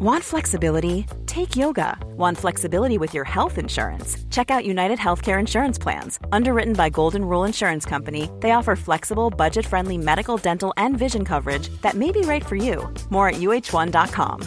Want flexibility? Take yoga. Want flexibility with your health insurance? Check out United Healthcare Insurance Plans. Underwritten by Golden Rule Insurance Company, they offer flexible, budget friendly medical, dental, and vision coverage that may be right for you. More at uh1.com.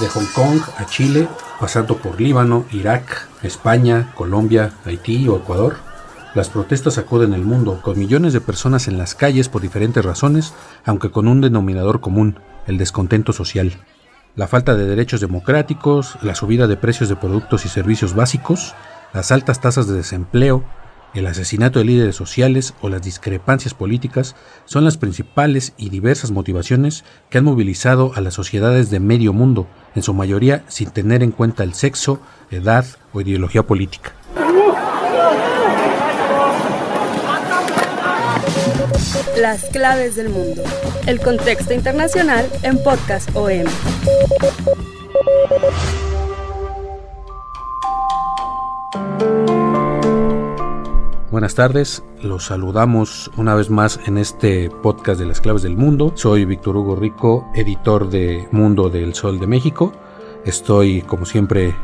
De Hong Kong a Chile, pasando por Líbano, Irak, España, Colombia, Haití o Ecuador. Las protestas sacuden el mundo, con millones de personas en las calles por diferentes razones, aunque con un denominador común, el descontento social. La falta de derechos democráticos, la subida de precios de productos y servicios básicos, las altas tasas de desempleo, el asesinato de líderes sociales o las discrepancias políticas son las principales y diversas motivaciones que han movilizado a las sociedades de medio mundo, en su mayoría sin tener en cuenta el sexo, edad o ideología política. Las claves del mundo. El contexto internacional en Podcast OM. Buenas tardes, los saludamos una vez más en este podcast de las claves del mundo. Soy Víctor Hugo Rico, editor de Mundo del Sol de México. Estoy, como siempre,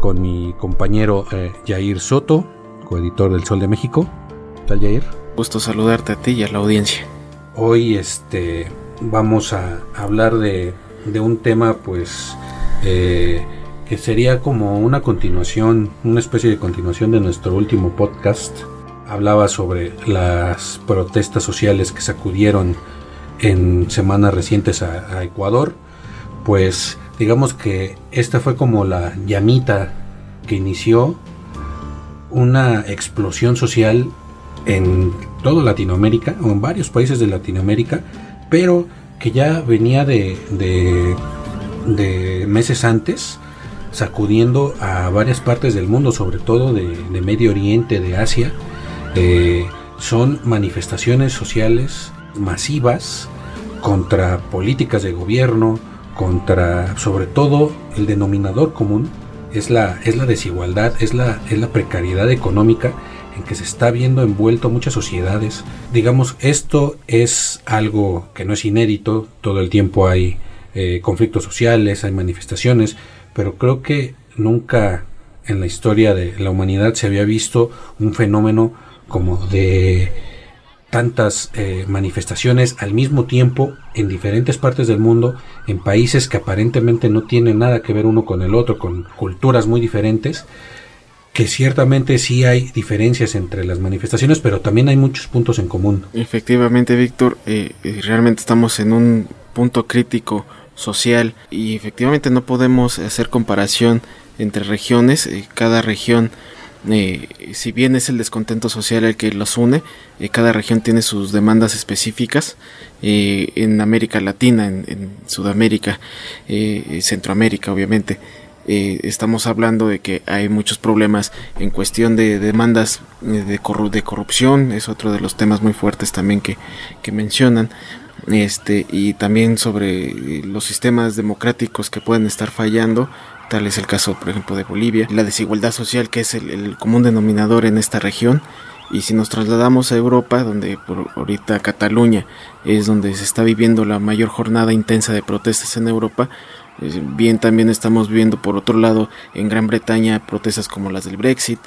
con mi compañero eh, Jair Soto, coeditor del Sol de México. ¿Qué tal, Jair? Gusto saludarte a ti y a la audiencia. Hoy este, vamos a hablar de, de un tema, pues, eh, que sería como una continuación, una especie de continuación de nuestro último podcast. Hablaba sobre las protestas sociales que sacudieron en semanas recientes a, a Ecuador. Pues digamos que esta fue como la llamita que inició una explosión social en toda Latinoamérica o en varios países de Latinoamérica, pero que ya venía de, de, meses antes sacudiendo a varias partes del mundo, sobre todo de, de Medio Oriente, de Asia. Eh, son manifestaciones sociales masivas contra políticas de gobierno, contra sobre todo el denominador común es la, es la desigualdad, es la, es la precariedad económica en que se está viendo envuelto muchas sociedades. Digamos, esto es algo que no es inédito, todo el tiempo hay eh, conflictos sociales, hay manifestaciones, pero creo que nunca en la historia de la humanidad se había visto un fenómeno como de tantas eh, manifestaciones al mismo tiempo en diferentes partes del mundo, en países que aparentemente no tienen nada que ver uno con el otro, con culturas muy diferentes, que ciertamente sí hay diferencias entre las manifestaciones, pero también hay muchos puntos en común. Efectivamente, Víctor, eh, eh, realmente estamos en un punto crítico social y efectivamente no podemos hacer comparación entre regiones, eh, cada región eh, si bien es el descontento social el que los une, eh, cada región tiene sus demandas específicas. En América Latina, en, en Sudamérica, Centroamérica, obviamente, estamos hablando de que hay muchos problemas en cuestión de demandas de, corru de, corrupción, es otro de los temas muy fuertes también que, que mencionan. Este y también sobre los sistemas democráticos que pueden estar fallando tal es el caso por ejemplo de Bolivia la desigualdad social que es el, el común denominador en esta región. Y si nos trasladamos a Europa, donde por ahorita Cataluña es donde se está viviendo la mayor jornada intensa de protestas en Europa, Bien, también estamos viendo por otro lado en Gran Bretaña protestas como las del Brexit,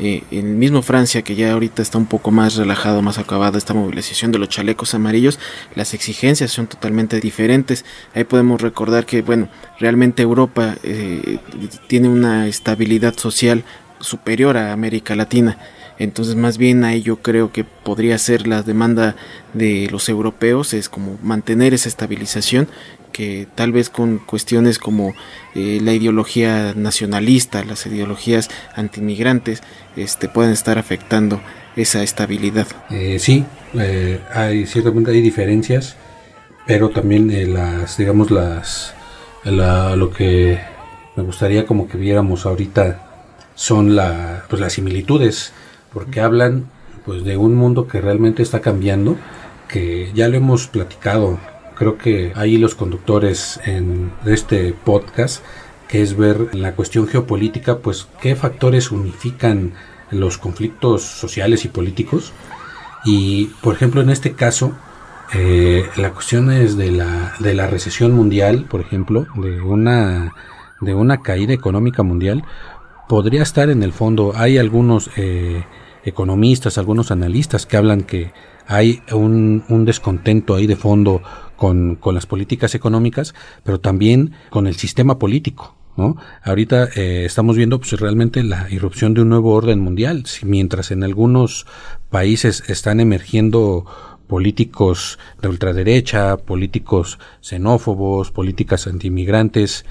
eh, en mismo Francia que ya ahorita está un poco más relajado, más acabada esta movilización de los chalecos amarillos, las exigencias son totalmente diferentes. Ahí podemos recordar que, bueno, realmente Europa eh, tiene una estabilidad social superior a América Latina. Entonces más bien ahí yo creo que podría ser la demanda de los europeos, es como mantener esa estabilización que tal vez con cuestiones como eh, la ideología nacionalista, las ideologías antimigrantes, este, pueden estar afectando esa estabilidad. Eh, sí, eh, hay ciertamente hay diferencias, pero también las, digamos las, la, lo que me gustaría como que viéramos ahorita son la, pues las similitudes, porque hablan pues de un mundo que realmente está cambiando, que ya lo hemos platicado creo que ahí los conductores en este podcast, que es ver la cuestión geopolítica, pues qué factores unifican los conflictos sociales y políticos. Y, por ejemplo, en este caso, eh, la cuestión es de la, de la recesión mundial, por ejemplo, de una, de una caída económica mundial, podría estar en el fondo. Hay algunos eh, economistas, algunos analistas que hablan que hay un, un descontento ahí de fondo con, con, las políticas económicas, pero también con el sistema político. ¿no? Ahorita eh, estamos viendo pues, realmente la irrupción de un nuevo orden mundial, mientras en algunos países están emergiendo políticos de ultraderecha, políticos xenófobos, políticas antiinmigrantes,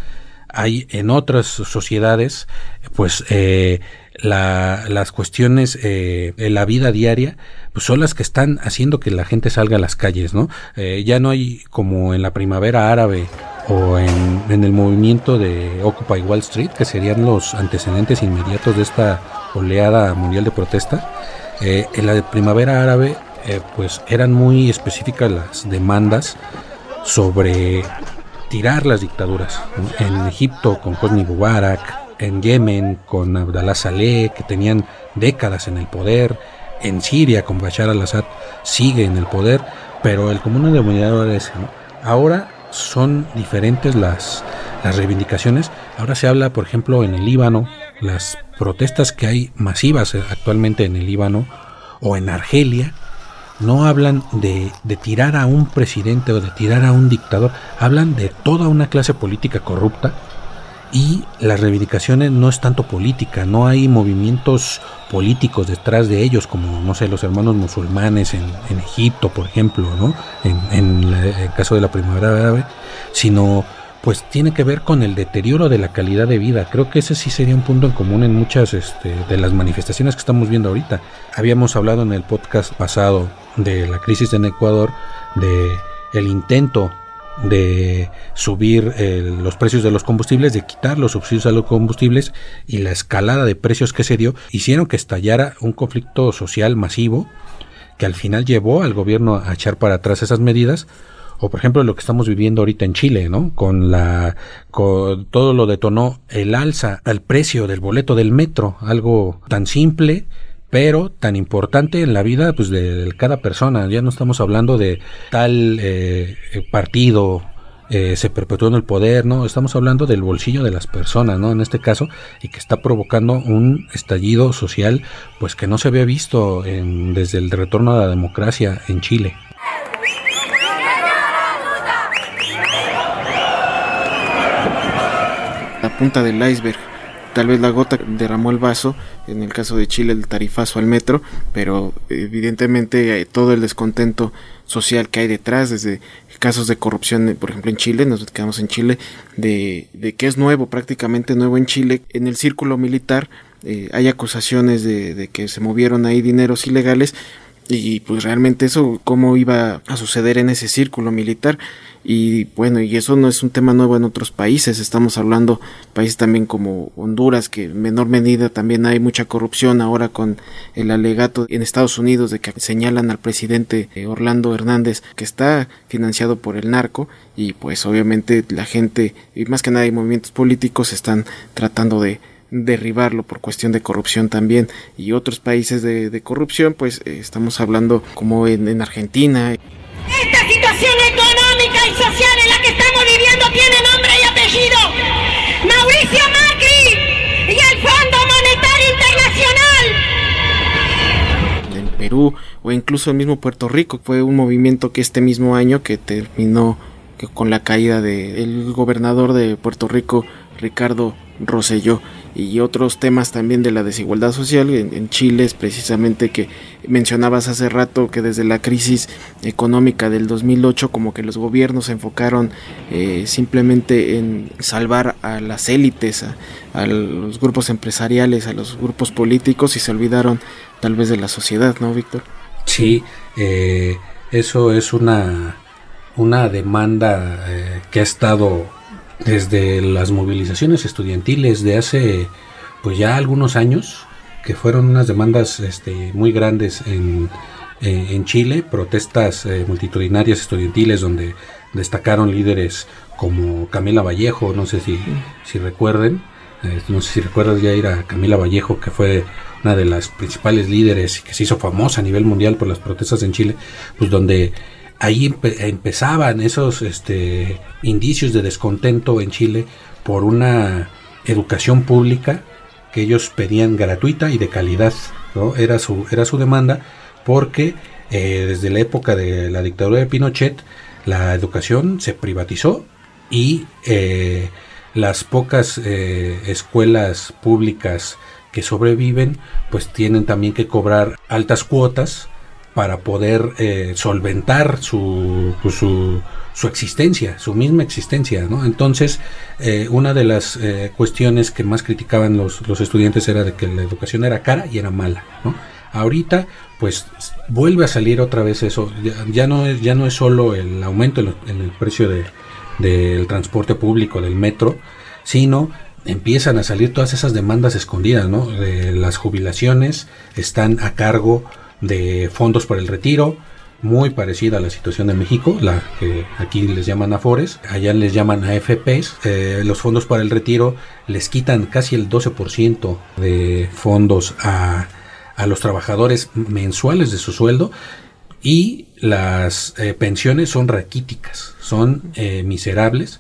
hay en otras sociedades, pues eh, la, las cuestiones eh, la vida diaria, pues son las que están haciendo que la gente salga a las calles, ¿no? Eh, ya no hay como en la primavera árabe o en, en, el movimiento de Occupy Wall Street, que serían los antecedentes inmediatos de esta oleada mundial de protesta. Eh, en la primavera árabe, eh, pues eran muy específicas las demandas sobre tirar las dictaduras. En Egipto con Hosni Mubarak, en Yemen con Abdallah Saleh, que tenían décadas en el poder, en Siria con Bashar al-Assad sigue en el poder, pero el común denominador es. Ahora son diferentes las, las reivindicaciones. Ahora se habla, por ejemplo, en el Líbano, las protestas que hay masivas actualmente en el Líbano o en Argelia, no hablan de, de, tirar a un presidente o de tirar a un dictador, hablan de toda una clase política corrupta y las reivindicaciones no es tanto política, no hay movimientos políticos detrás de ellos como, no sé, los hermanos musulmanes en, Egipto, por ejemplo, ¿no? En, en el caso de la primavera árabe, sino pues tiene que ver con el deterioro de la calidad de vida. Creo que ese sí sería un punto en común en muchas este, de las manifestaciones que estamos viendo ahorita. Habíamos hablado en el podcast pasado de la crisis en Ecuador, de el intento de subir eh, los precios de los combustibles, de quitar los subsidios a los combustibles y la escalada de precios que se dio, hicieron que estallara un conflicto social masivo que al final llevó al gobierno a echar para atrás esas medidas o por ejemplo lo que estamos viviendo ahorita en Chile, ¿no? Con la con todo lo detonó el alza al precio del boleto del metro, algo tan simple pero tan importante en la vida pues de, cada persona. Ya no estamos hablando de tal eh, partido eh, se perpetuó en el poder, ¿no? Estamos hablando del bolsillo de las personas, ¿no? En este caso, y que está provocando un estallido social, pues que no se había visto en, desde el retorno a la democracia en Chile. La punta del iceberg tal vez la gota derramó el vaso, en el caso de Chile el tarifazo al metro, pero evidentemente eh, todo el descontento social que hay detrás, desde casos de corrupción, por ejemplo en Chile, nos quedamos en Chile, de, de que es nuevo, prácticamente nuevo en Chile, en el círculo militar eh, hay acusaciones de, de que se movieron ahí dineros ilegales, y pues realmente eso cómo iba a suceder en ese círculo militar. Y bueno y eso no es un tema nuevo en otros países. Estamos hablando países también como Honduras que en menor medida también hay mucha corrupción ahora con el alegato en Estados Unidos de que señalan al presidente eh, Orlando Hernández que está financiado por el narco. Y pues obviamente la gente y más que nada hay movimientos políticos están tratando de derribarlo por cuestión de corrupción también. Y otros países de, de corrupción pues eh, estamos hablando como en, en, Argentina. Esta situación económica y social en la que estamos viviendo tiene nombre y apellido. Mauricio Macri y el Fondo Monetario Internacional. En Perú o incluso el mismo Puerto Rico fue un movimiento que este mismo año que terminó con la caída del gobernador de Puerto Rico Ricardo Rosselló y otros temas también de la desigualdad social. En, Chile es precisamente que mencionabas hace rato que desde la crisis económica del 2008 como que los gobiernos se enfocaron eh, simplemente en salvar a las élites a, a, los grupos empresariales a los grupos políticos y se olvidaron tal vez de la sociedad no Víctor sí eh, eso es una una demanda eh, que ha estado desde las movilizaciones estudiantiles de hace pues ya algunos años, que fueron unas demandas este, muy grandes en, eh, en Chile, protestas eh, multitudinarias estudiantiles donde destacaron líderes como Camila Vallejo, no sé si, si recuerden, Eh, no sé si recuerdas ya ir a Camila Vallejo, que fue una de las principales líderes y que se hizo famosa a nivel mundial por las protestas en Chile, pues donde ahí empezaban esos este, indicios de descontento en Chile por una educación pública que ellos pedían gratuita y de calidad. Era su, era su demanda porque eh, desde la época de la dictadura de Pinochet la educación se privatizó y eh, las pocas eh, escuelas públicas que sobreviven pues tienen también que cobrar altas cuotas para poder eh, solventar su, pues, su, su, existencia, su misma existencia. ¿no? Entonces, eh, una de las eh, cuestiones que más criticaban los, los, estudiantes era de que la educación era cara y era mala. ¿no? Ahorita, pues vuelve a salir otra vez eso. Ya, no, es, ya no es solo el aumento en, en el precio de, del transporte público, del metro, sino empiezan a salir todas esas demandas escondidas, ¿no? Las jubilaciones están a cargo de fondos para el retiro, muy parecida a la situación de México, la que aquí les llaman AFORES, allá les llaman AFPs. Eh, los fondos para el retiro les quitan casi el 12% de fondos a, a, los trabajadores mensuales de su sueldo y las eh, pensiones son raquíticas, son eh, miserables.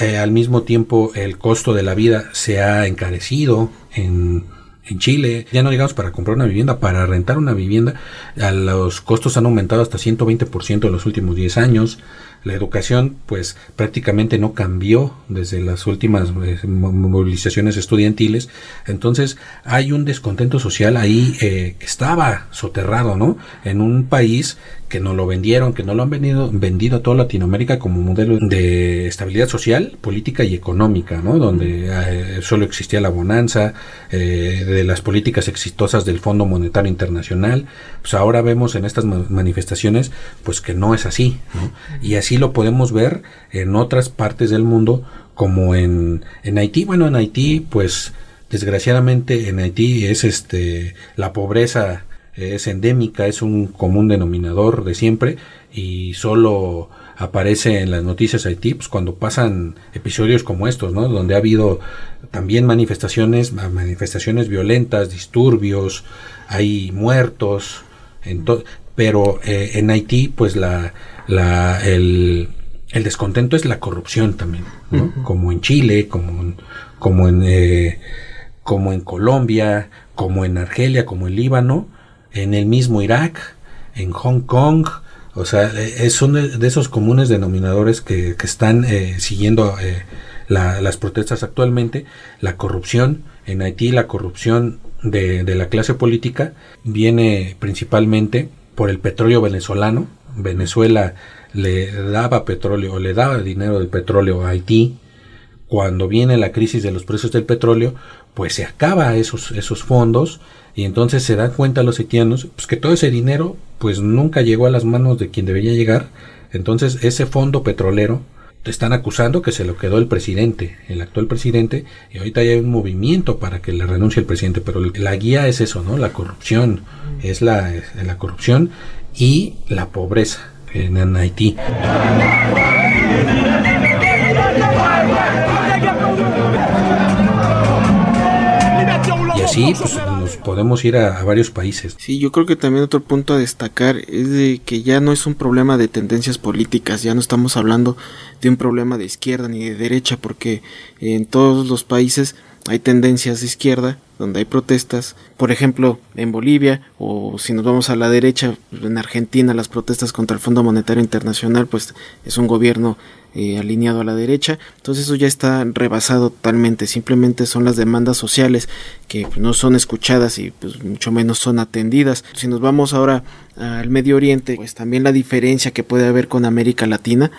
Eh, al mismo tiempo el costo de la vida se ha encarecido en en Chile, ya no digamos para comprar una vivienda, para rentar una vivienda, los costos han aumentado hasta 120% en los últimos 10 años. La educación, pues prácticamente no cambió desde las últimas eh, movilizaciones estudiantiles. Entonces, hay un descontento social ahí eh, que estaba soterrado, ¿no? En un país que no lo vendieron, que no lo han vendido, vendido a toda Latinoamérica como modelo de estabilidad social, política y económica, ¿no? Donde eh, solo existía la bonanza, eh, de las políticas exitosas del Fondo Monetario Internacional, pues ahora vemos en estas manifestaciones, pues que no es así, ¿no? Y así lo podemos ver en otras partes del mundo, como en, en Haití, bueno, en Haití, pues desgraciadamente en Haití es este la pobreza es endémica, es un común denominador de siempre y solo aparece en las noticias Haití pues, cuando pasan episodios como estos, ¿no? Donde ha habido también manifestaciones, manifestaciones violentas, disturbios, hay muertos, pero eh, en Haití pues la, la el, el, descontento es la corrupción también, ¿no? Como en Chile, como, como en eh, como en Colombia, como en Argelia, como en Líbano, en el mismo Irak, en Hong Kong, o sea, eh, son de, esos comunes denominadores que, están eh, siguiendo eh, las protestas actualmente. La corrupción, en Haití la corrupción de, de, la clase política viene principalmente por el petróleo venezolano. Venezuela le daba petróleo le daba dinero del petróleo a Haití. Cuando viene la crisis de los precios del petróleo, pues se acaba esos, esos fondos y entonces se dan cuenta los haitianos pues que todo ese dinero pues nunca llegó a las manos de quien debería llegar. Entonces ese fondo petrolero están acusando que se lo quedó el presidente, el actual presidente, y ahorita hay un movimiento para que le renuncie el presidente, pero la guía es eso, ¿no? La corrupción, es la, la corrupción y la pobreza en, en Haití. Sí, pues nos podemos ir a, varios países. Sí, yo creo que también otro punto a destacar es de que ya no es un problema de tendencias políticas, ya no estamos hablando de un problema de izquierda ni de derecha, porque en todos los países hay tendencias de izquierda, donde hay protestas, por ejemplo, en Bolivia, o si nos vamos a la derecha, en Argentina, las protestas contra el Fondo Monetario Internacional, pues es un gobierno eh, alineado a la derecha, entonces eso ya está rebasado totalmente, simplemente son las demandas sociales que pues, no son escuchadas y pues mucho menos son atendidas. Si nos vamos ahora al Medio Oriente, pues también la diferencia que puede haber con América Latina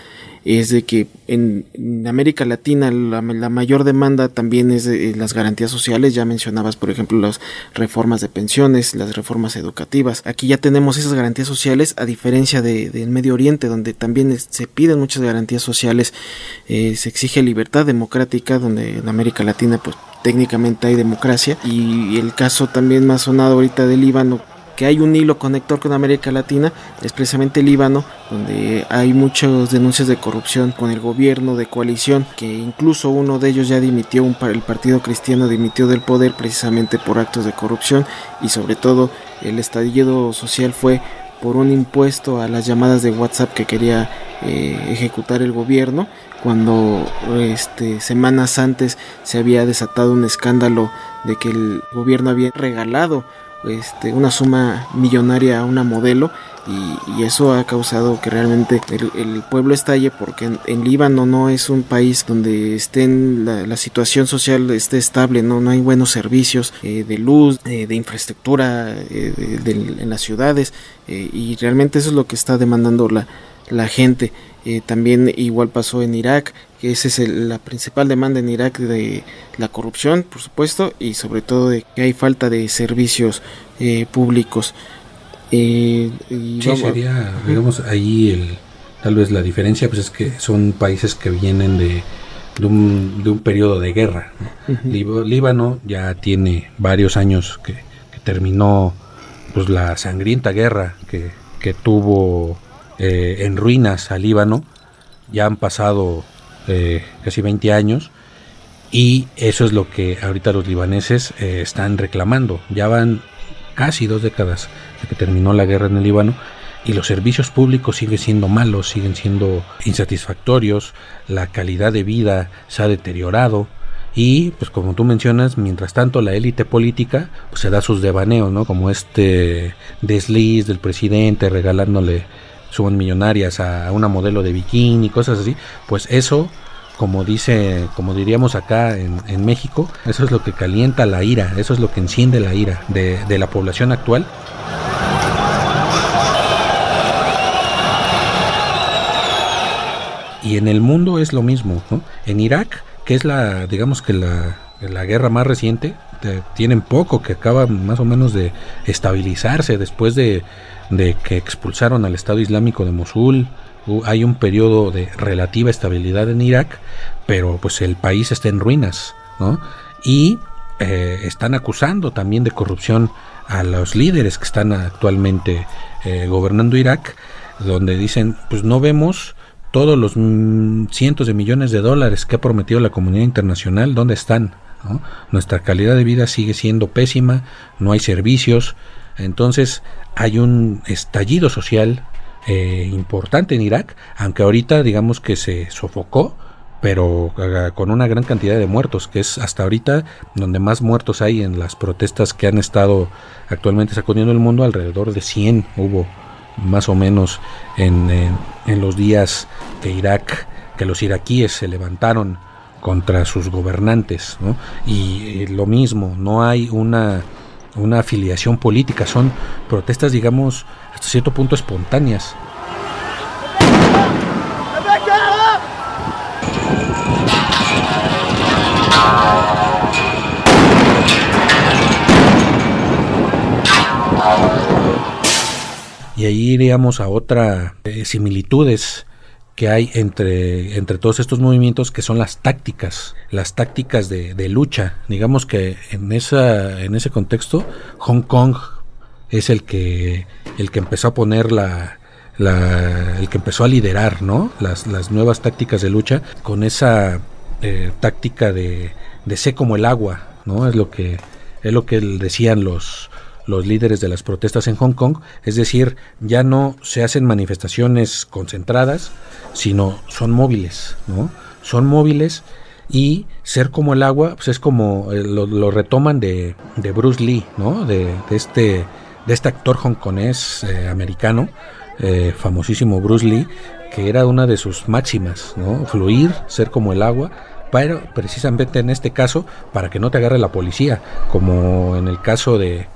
es de que en, América Latina la, mayor demanda también es de las garantías sociales, ya mencionabas por ejemplo las reformas de pensiones, las reformas educativas, aquí ya tenemos esas garantías sociales a diferencia del de, Medio Oriente donde también se piden muchas garantías sociales, eh, se exige libertad democrática donde en América Latina pues técnicamente hay democracia. Y el caso también más sonado ahorita del Líbano que hay un hilo conector con América Latina es precisamente Líbano, donde hay muchas denuncias de corrupción con el gobierno de coalición, que incluso uno de ellos ya dimitió, un, el Partido Cristiano dimitió del poder precisamente por actos de corrupción. Y sobre todo el estallido social fue por un impuesto a las llamadas de WhatsApp que quería eh, ejecutar el gobierno cuando este, semanas antes se había desatado un escándalo de que el gobierno había regalado este, una suma millonaria a una modelo y, eso ha causado que realmente el, pueblo estalle porque en, Líbano no es un país donde esté la, situación social esté estable, no, no hay buenos servicios eh, de luz, eh, de infraestructura eh, en las ciudades y realmente eso es lo que está demandando la, la gente. también igual pasó en Irak, que esa es la principal demanda en Irak de la corrupción, por supuesto, y sobre todo de que hay falta de servicios públicos. Eh, sí, sería, digamos, ahí el, tal vez la diferencia pues es que son países que vienen de, de, un, de un periodo de guerra. Líbano ya tiene varios años que, terminó pues la sangrienta guerra que, que tuvo eh, en ruinas a Líbano. Ya han pasado eh, casi 20 años y eso es lo que ahorita los libaneses eh, están reclamando. Ya van casi dos décadas de que terminó la guerra en el Líbano y los servicios públicos siguen siendo malos, siguen siendo insatisfactorios, la calidad de vida se ha deteriorado y pues como tú mencionas, mientras tanto la élite política pues, se da sus devaneos, ¿no? Como este desliz del presidente regalándole suban millonarias a una modelo de bikini, cosas así, pues eso como dice, como diríamos acá en, México, eso es lo que calienta la ira, eso es lo que enciende la ira de, la población actual. Y en el mundo es lo mismo, En Irak, que es la, digamos que la, guerra más reciente, tienen poco que acaba más o menos de estabilizarse después de, de que expulsaron al Estado Islámico de Mosul, hay un periodo de relativa estabilidad en Irak, pero pues el país está en ruinas. Y eh, están acusando también de corrupción a los líderes que están actualmente eh, gobernando Irak, donde dicen, pues no vemos todos los mm, cientos de millones de dólares que ha prometido la comunidad internacional, ¿dónde están? Nuestra calidad de vida sigue siendo pésima, no hay servicios, entonces hay un estallido social eh, importante en Irak, aunque ahorita digamos que se sofocó, pero eh, con una gran cantidad de muertos, que es hasta ahorita donde más muertos hay en las protestas que han estado actualmente sacudiendo el mundo, alrededor de 100 hubo más o menos en, en, los días que Irak, que los iraquíes se levantaron contra sus gobernantes, y eh, lo mismo, no hay una una afiliación política, son protestas, digamos, hasta cierto punto espontáneas. Y ahí iríamos a otra eh, similitudes que hay entre, entre todos estos movimientos que son las tácticas, las tácticas de, lucha. Digamos que en, esa, en ese contexto, Hong Kong es el que, el que empezó a poner la, el que empezó a liderar ¿no? las, las nuevas tácticas de lucha con esa eh, táctica de, de sé como el agua, ¿no? Es lo que, es lo que decían los, los líderes de las protestas en Hong Kong, es decir, ya no se hacen manifestaciones concentradas, sino son móviles, ¿no? Son móviles y ser como el agua, pues es como eh, lo, retoman de, de, Bruce Lee, ¿no? De, este de este actor hongkonés eh, americano, eh, famosísimo Bruce Lee, que era una de sus máximas, ¿no? Fluir, ser como el agua, pero precisamente en este caso para que no te agarre la policía, como en el caso de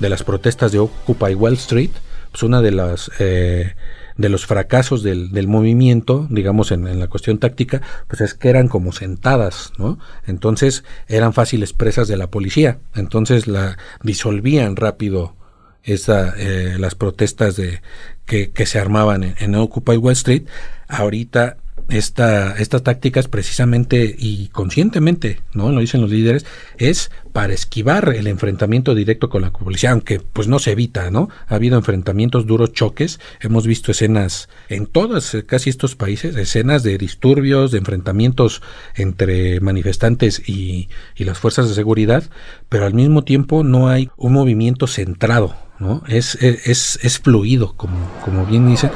de las protestas de Occupy Wall Street, pues una de las eh, de los fracasos del, del movimiento, digamos en, la cuestión táctica, pues es que eran como sentadas, ¿no? Entonces eran fáciles presas de la policía, entonces la disolvían rápido esa, eh, las protestas de que, que se armaban en, en, Occupy Wall Street. Ahorita esta, estas tácticas precisamente y conscientemente, ¿no? Lo dicen los líderes, es para esquivar el enfrentamiento directo con la policía, aunque pues no se evita, ¿no? Ha habido enfrentamientos, duros choques, hemos visto escenas en todas, eh, casi estos países, escenas de disturbios, de enfrentamientos entre manifestantes y, y las fuerzas de seguridad, pero al mismo tiempo no hay un movimiento centrado, ¿no? Es, es, es, fluido, como, como bien dice.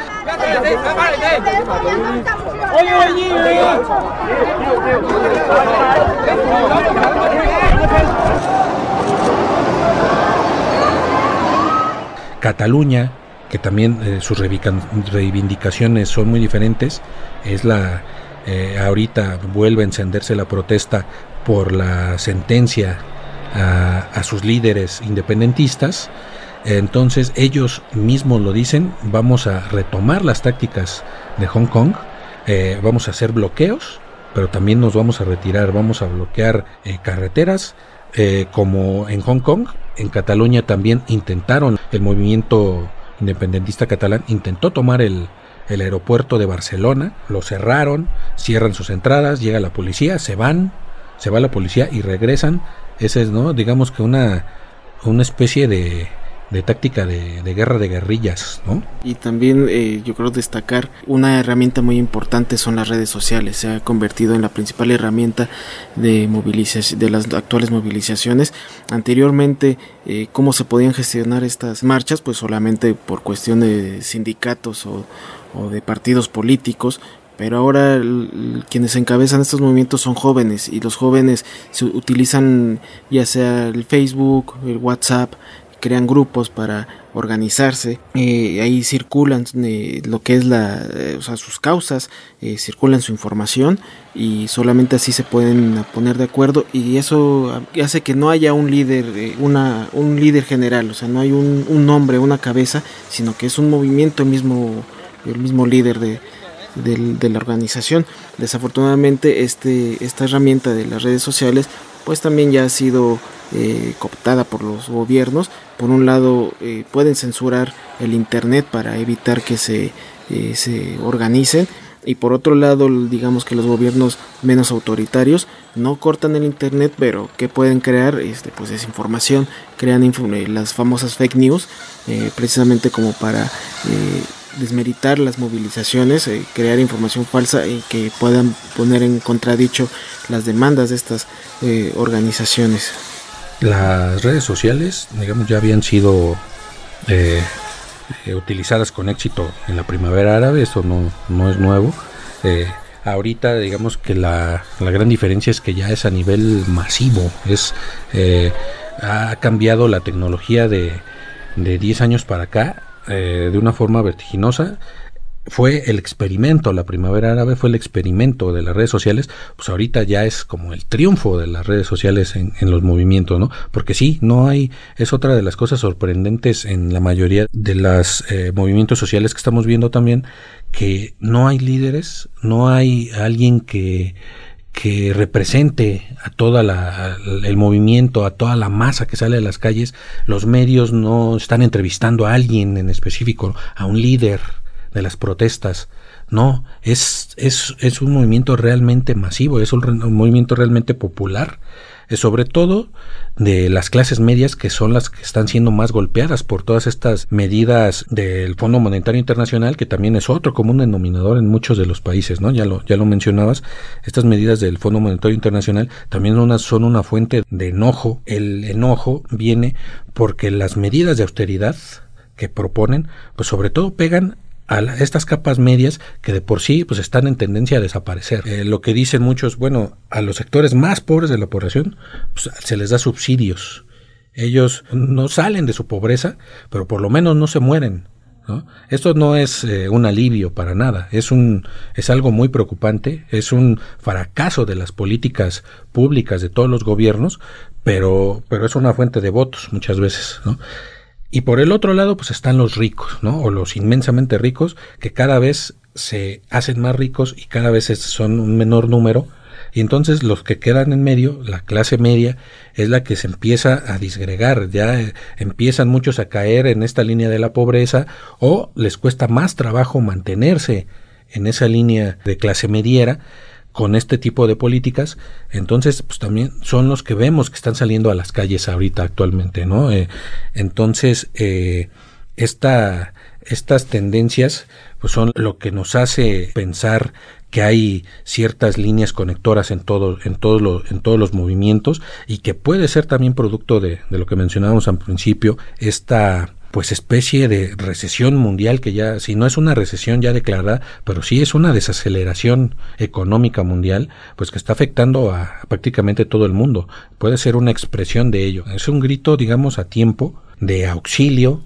Cataluña, que también eh, sus reivindicaciones son muy diferentes, es la eh, ahorita vuelve a encenderse la protesta por la sentencia a, a sus líderes independentistas. Entonces ellos mismos lo dicen, vamos a retomar las tácticas de Hong Kong, eh, vamos a hacer bloqueos, pero también nos vamos a retirar, vamos a bloquear eh, carreteras, eh, como en Hong Kong, en Cataluña también intentaron, el movimiento independentista catalán intentó tomar el, el aeropuerto de Barcelona, lo cerraron, cierran sus entradas, llega la policía, se van, se va la policía y regresan. Esa es, ¿no? Digamos que una, una especie de, de táctica de, guerra de guerrillas, ¿no? Y también eh, yo creo destacar una herramienta muy importante son las redes sociales. Se ha convertido en la principal herramienta de movilización, de las actuales movilizaciones. Anteriormente, eh, cómo se podían gestionar estas marchas, pues solamente por cuestión de sindicatos o, o de partidos políticos, pero ahora quienes encabezan estos movimientos son jóvenes y los jóvenes se utilizan ya sea el Facebook, el WhatsApp, crean grupos para organizarse, eh, ahí circulan eh, lo que es la, eh, o sea, sus causas, circulan su información y solamente así se pueden poner de acuerdo y eso hace que no haya un líder, una, un líder general, o sea, no hay un, un nombre, una cabeza, sino que es un movimiento el mismo, el mismo líder de, de, la organización. Desafortunadamente este, esta herramienta de las redes sociales pues también ya ha sido eh, cooptada por los gobiernos. Por un lado, eh, pueden censurar el Internet para evitar que se, eh, se organicen. Y por otro lado, digamos que los gobiernos menos autoritarios no cortan el Internet, pero que pueden crear este, pues desinformación, crean las famosas fake news, precisamente como para desmeritar las movilizaciones, crear información falsa y que puedan poner en contradicho las demandas de estas organizaciones. Las redes sociales, digamos, ya habían sido eh, eh, utilizadas con éxito en la primavera árabe, eso no, no es nuevo. Eh, ahorita, digamos que la, la, gran diferencia es que ya es a nivel masivo, es ha cambiado la tecnología de, de 10 años para acá de una forma vertiginosa fue el experimento, la primavera árabe fue el experimento de las redes sociales, pues ahorita ya es como el triunfo de las redes sociales en, los movimientos, ¿no? Porque sí, no hay, es otra de las cosas sorprendentes en la mayoría de los eh, movimientos sociales que estamos viendo también, que no hay líderes, no hay alguien que que represente a toda la, el movimiento, a toda la masa que sale de las calles, los medios no están entrevistando a alguien en específico, a un líder, de las protestas. No, es, es, es un movimiento realmente masivo, es un, movimiento realmente popular, eh, sobre todo de las clases medias que son las que están siendo más golpeadas por todas estas medidas del Fondo Monetario Internacional, que también es otro común denominador en muchos de los países, ¿no? Ya lo, ya lo mencionabas, estas medidas del Fondo Monetario Internacional también una, son una fuente de enojo. El enojo viene porque las medidas de austeridad que proponen, pues sobre todo pegan a estas capas medias que de por sí pues están en tendencia a desaparecer. Eh, lo que dicen muchos, bueno, a los sectores más pobres de la población pues, se les da subsidios. Ellos no salen de su pobreza, pero por lo menos no se mueren. ¿no? Esto no es eh, un alivio para nada, es un es algo muy preocupante, es un fracaso de las políticas públicas de todos los gobiernos, pero pero es una fuente de votos muchas veces, ¿no? Y por el otro lado, pues están los ricos, ¿no? O los inmensamente ricos, que cada vez se hacen más ricos y cada vez son un menor número. Y entonces los que quedan en medio, la clase media, es la que se empieza a disgregar, ya eh, empiezan muchos a caer en esta línea de la pobreza o les cuesta más trabajo mantenerse en esa línea de clase mediera con este tipo de políticas, entonces pues también son los que vemos que están saliendo a las calles ahorita actualmente, ¿no? Eh, entonces, eh, esta, estas tendencias pues son lo que nos hace pensar que hay ciertas líneas conectoras en todo, en todos los, en todos los movimientos y que puede ser también producto de, de lo que mencionábamos al principio, esta pues especie de recesión mundial que ya, si no es una recesión ya declarada, pero sí es una desaceleración económica mundial, pues que está afectando a prácticamente todo el mundo. Puede ser una expresión de ello. Es un grito, digamos, a tiempo de auxilio,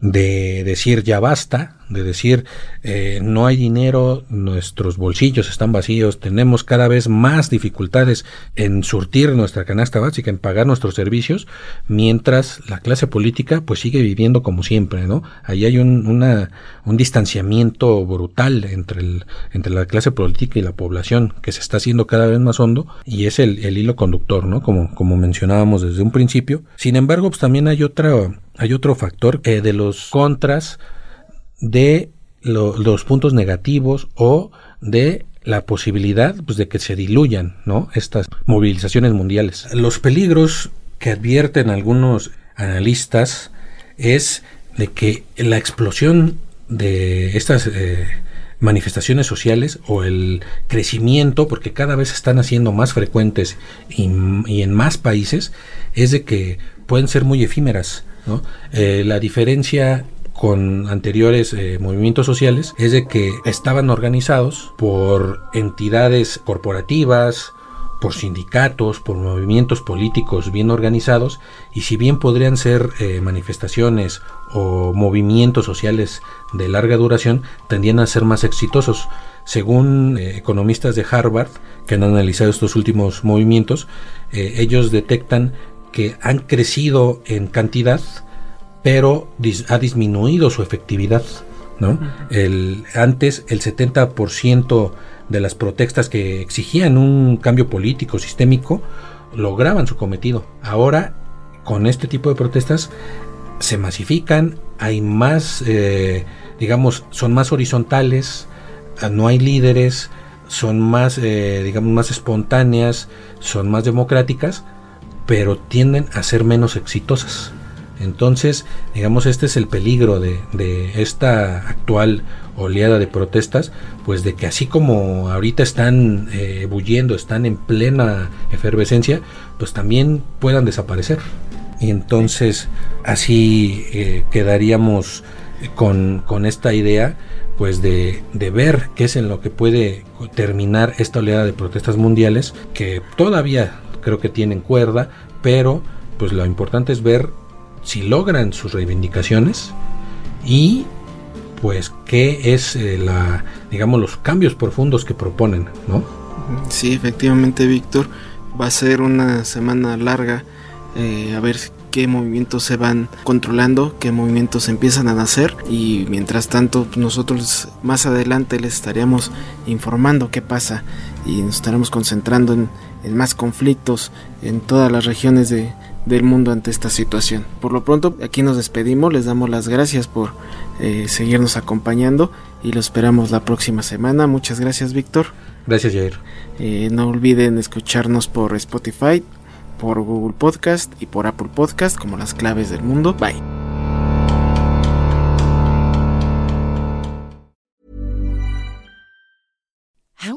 de decir ya basta, de decir eh, no hay dinero, nuestros bolsillos están vacíos, tenemos cada vez más dificultades en surtir nuestra canasta básica, en pagar nuestros servicios, mientras la clase política pues sigue viviendo como siempre, ¿no? Ahí hay un, una, un distanciamiento brutal entre, el, entre la clase política y la población que se está haciendo cada vez más hondo y es el, el hilo conductor, ¿no? Como, como mencionábamos desde un principio. Sin embargo, pues también hay otra hay otro factor eh, de los contras de los puntos negativos o de la posibilidad pues, de que se diluyan ¿no? estas movilizaciones mundiales. Los peligros que advierten algunos analistas es de que la explosión de estas eh, manifestaciones sociales o el crecimiento, porque cada vez están haciendo más frecuentes y, en más países, es de que pueden ser muy efímeras eh, la diferencia con anteriores eh, movimientos sociales es de que estaban organizados por entidades corporativas, por sindicatos, por movimientos políticos bien organizados y si bien podrían ser eh, manifestaciones o movimientos sociales de larga duración, tendían a ser más exitosos. Según economistas de Harvard que han analizado estos últimos movimientos, ellos detectan que han crecido en cantidad, pero ha disminuido su efectividad. ¿no? el, antes el 70% de las protestas que exigían un cambio político sistémico lograban su cometido. Ahora, con este tipo de protestas, se masifican, hay más, eh, digamos, son más horizontales, no hay líderes, son más, eh, digamos, más espontáneas, son más democráticas, pero tienden a ser menos exitosas. Entonces, digamos, este es el peligro de, esta actual oleada de protestas, pues de que así como ahorita están eh, bulliendo, están en plena efervescencia, pues también puedan desaparecer. Y entonces así eh, quedaríamos con, con, esta idea pues de, de, ver qué es en lo que puede terminar esta oleada de protestas mundiales que todavía creo que tienen cuerda, pero pues lo importante es ver si logran sus reivindicaciones y pues qué es eh, la digamos los cambios profundos que proponen, ¿no? Sí, efectivamente, Víctor, va a ser una semana larga eh, a ver qué movimientos se van controlando, qué movimientos empiezan a nacer y mientras tanto nosotros más adelante les estaríamos informando qué pasa y nos estaremos concentrando en, en más conflictos en todas las regiones de, del mundo ante esta situación. Por lo pronto, aquí nos despedimos, les damos las gracias por eh, seguirnos acompañando y lo esperamos la próxima semana. Muchas gracias, Víctor. Gracias, Jair. Eh, no olviden escucharnos por Spotify, por Google Podcast y por Apple Podcast como las claves del mundo. Bye.